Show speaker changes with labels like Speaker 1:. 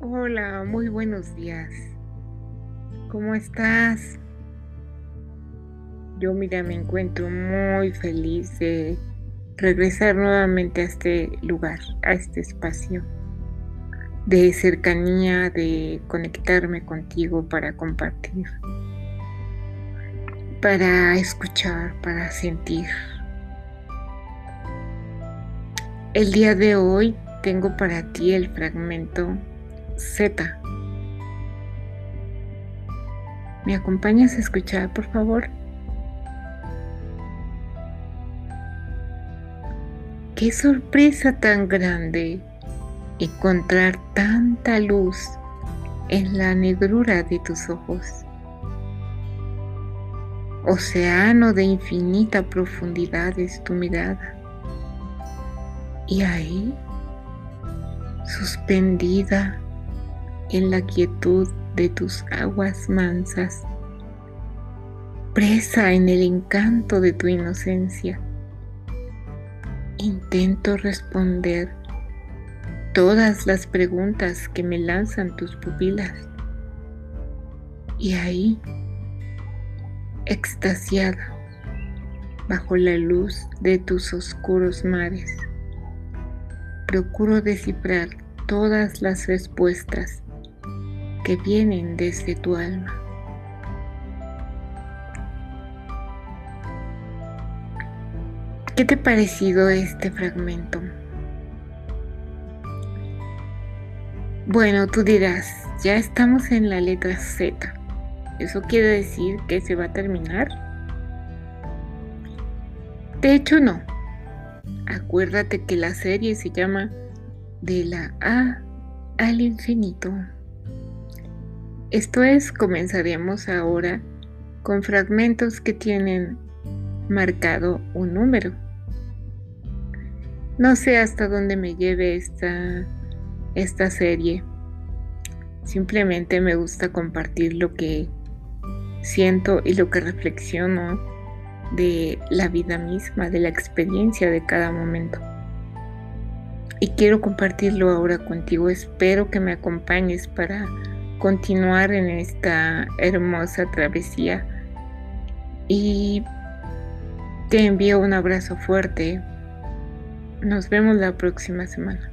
Speaker 1: Hola, muy buenos días. ¿Cómo estás? Yo, mira, me encuentro muy feliz de regresar nuevamente a este lugar, a este espacio de cercanía, de conectarme contigo para compartir, para escuchar, para sentir. El día de hoy tengo para ti el fragmento Z. ¿Me acompañas a escuchar, por favor? Qué sorpresa tan grande encontrar tanta luz en la negrura de tus ojos. Océano de infinita profundidad es tu mirada. Y ahí, suspendida en la quietud de tus aguas mansas, presa en el encanto de tu inocencia, intento responder todas las preguntas que me lanzan tus pupilas. Y ahí, extasiada, bajo la luz de tus oscuros mares, procuro descifrar todas las respuestas que vienen desde tu alma. ¿Qué te ha parecido este fragmento? Bueno, tú dirás, ya estamos en la letra Z. ¿Eso quiere decir que se va a terminar? De hecho, no. Acuérdate que la serie se llama De la A al infinito. Esto es, comenzaremos ahora con fragmentos que tienen marcado un número. No sé hasta dónde me lleve esta esta serie. Simplemente me gusta compartir lo que siento y lo que reflexiono de la vida misma, de la experiencia de cada momento. Y quiero compartirlo ahora contigo. Espero que me acompañes para continuar en esta hermosa travesía. Y te envío un abrazo fuerte. Nos vemos la próxima semana.